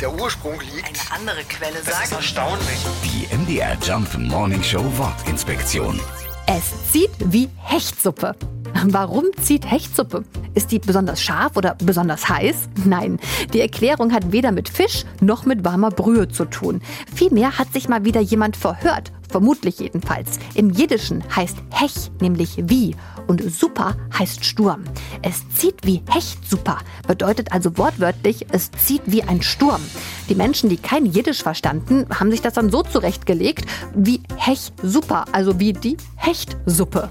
der Ursprung liegt. Eine andere Quelle Das ist sagt. erstaunlich. Die MDR Jump Morning Show Wortinspektion. Es zieht wie Hechtsuppe. Warum zieht Hechtsuppe? Ist die besonders scharf oder besonders heiß? Nein, die Erklärung hat weder mit Fisch noch mit warmer Brühe zu tun. Vielmehr hat sich mal wieder jemand verhört, vermutlich jedenfalls. Im Jiddischen heißt Hech nämlich wie und Super heißt Sturm. Es zieht wie Hechtsuper, bedeutet also wortwörtlich, es zieht wie ein Sturm. Die Menschen, die kein Jiddisch verstanden, haben sich das dann so zurechtgelegt wie Hech also wie die Hechtsuppe.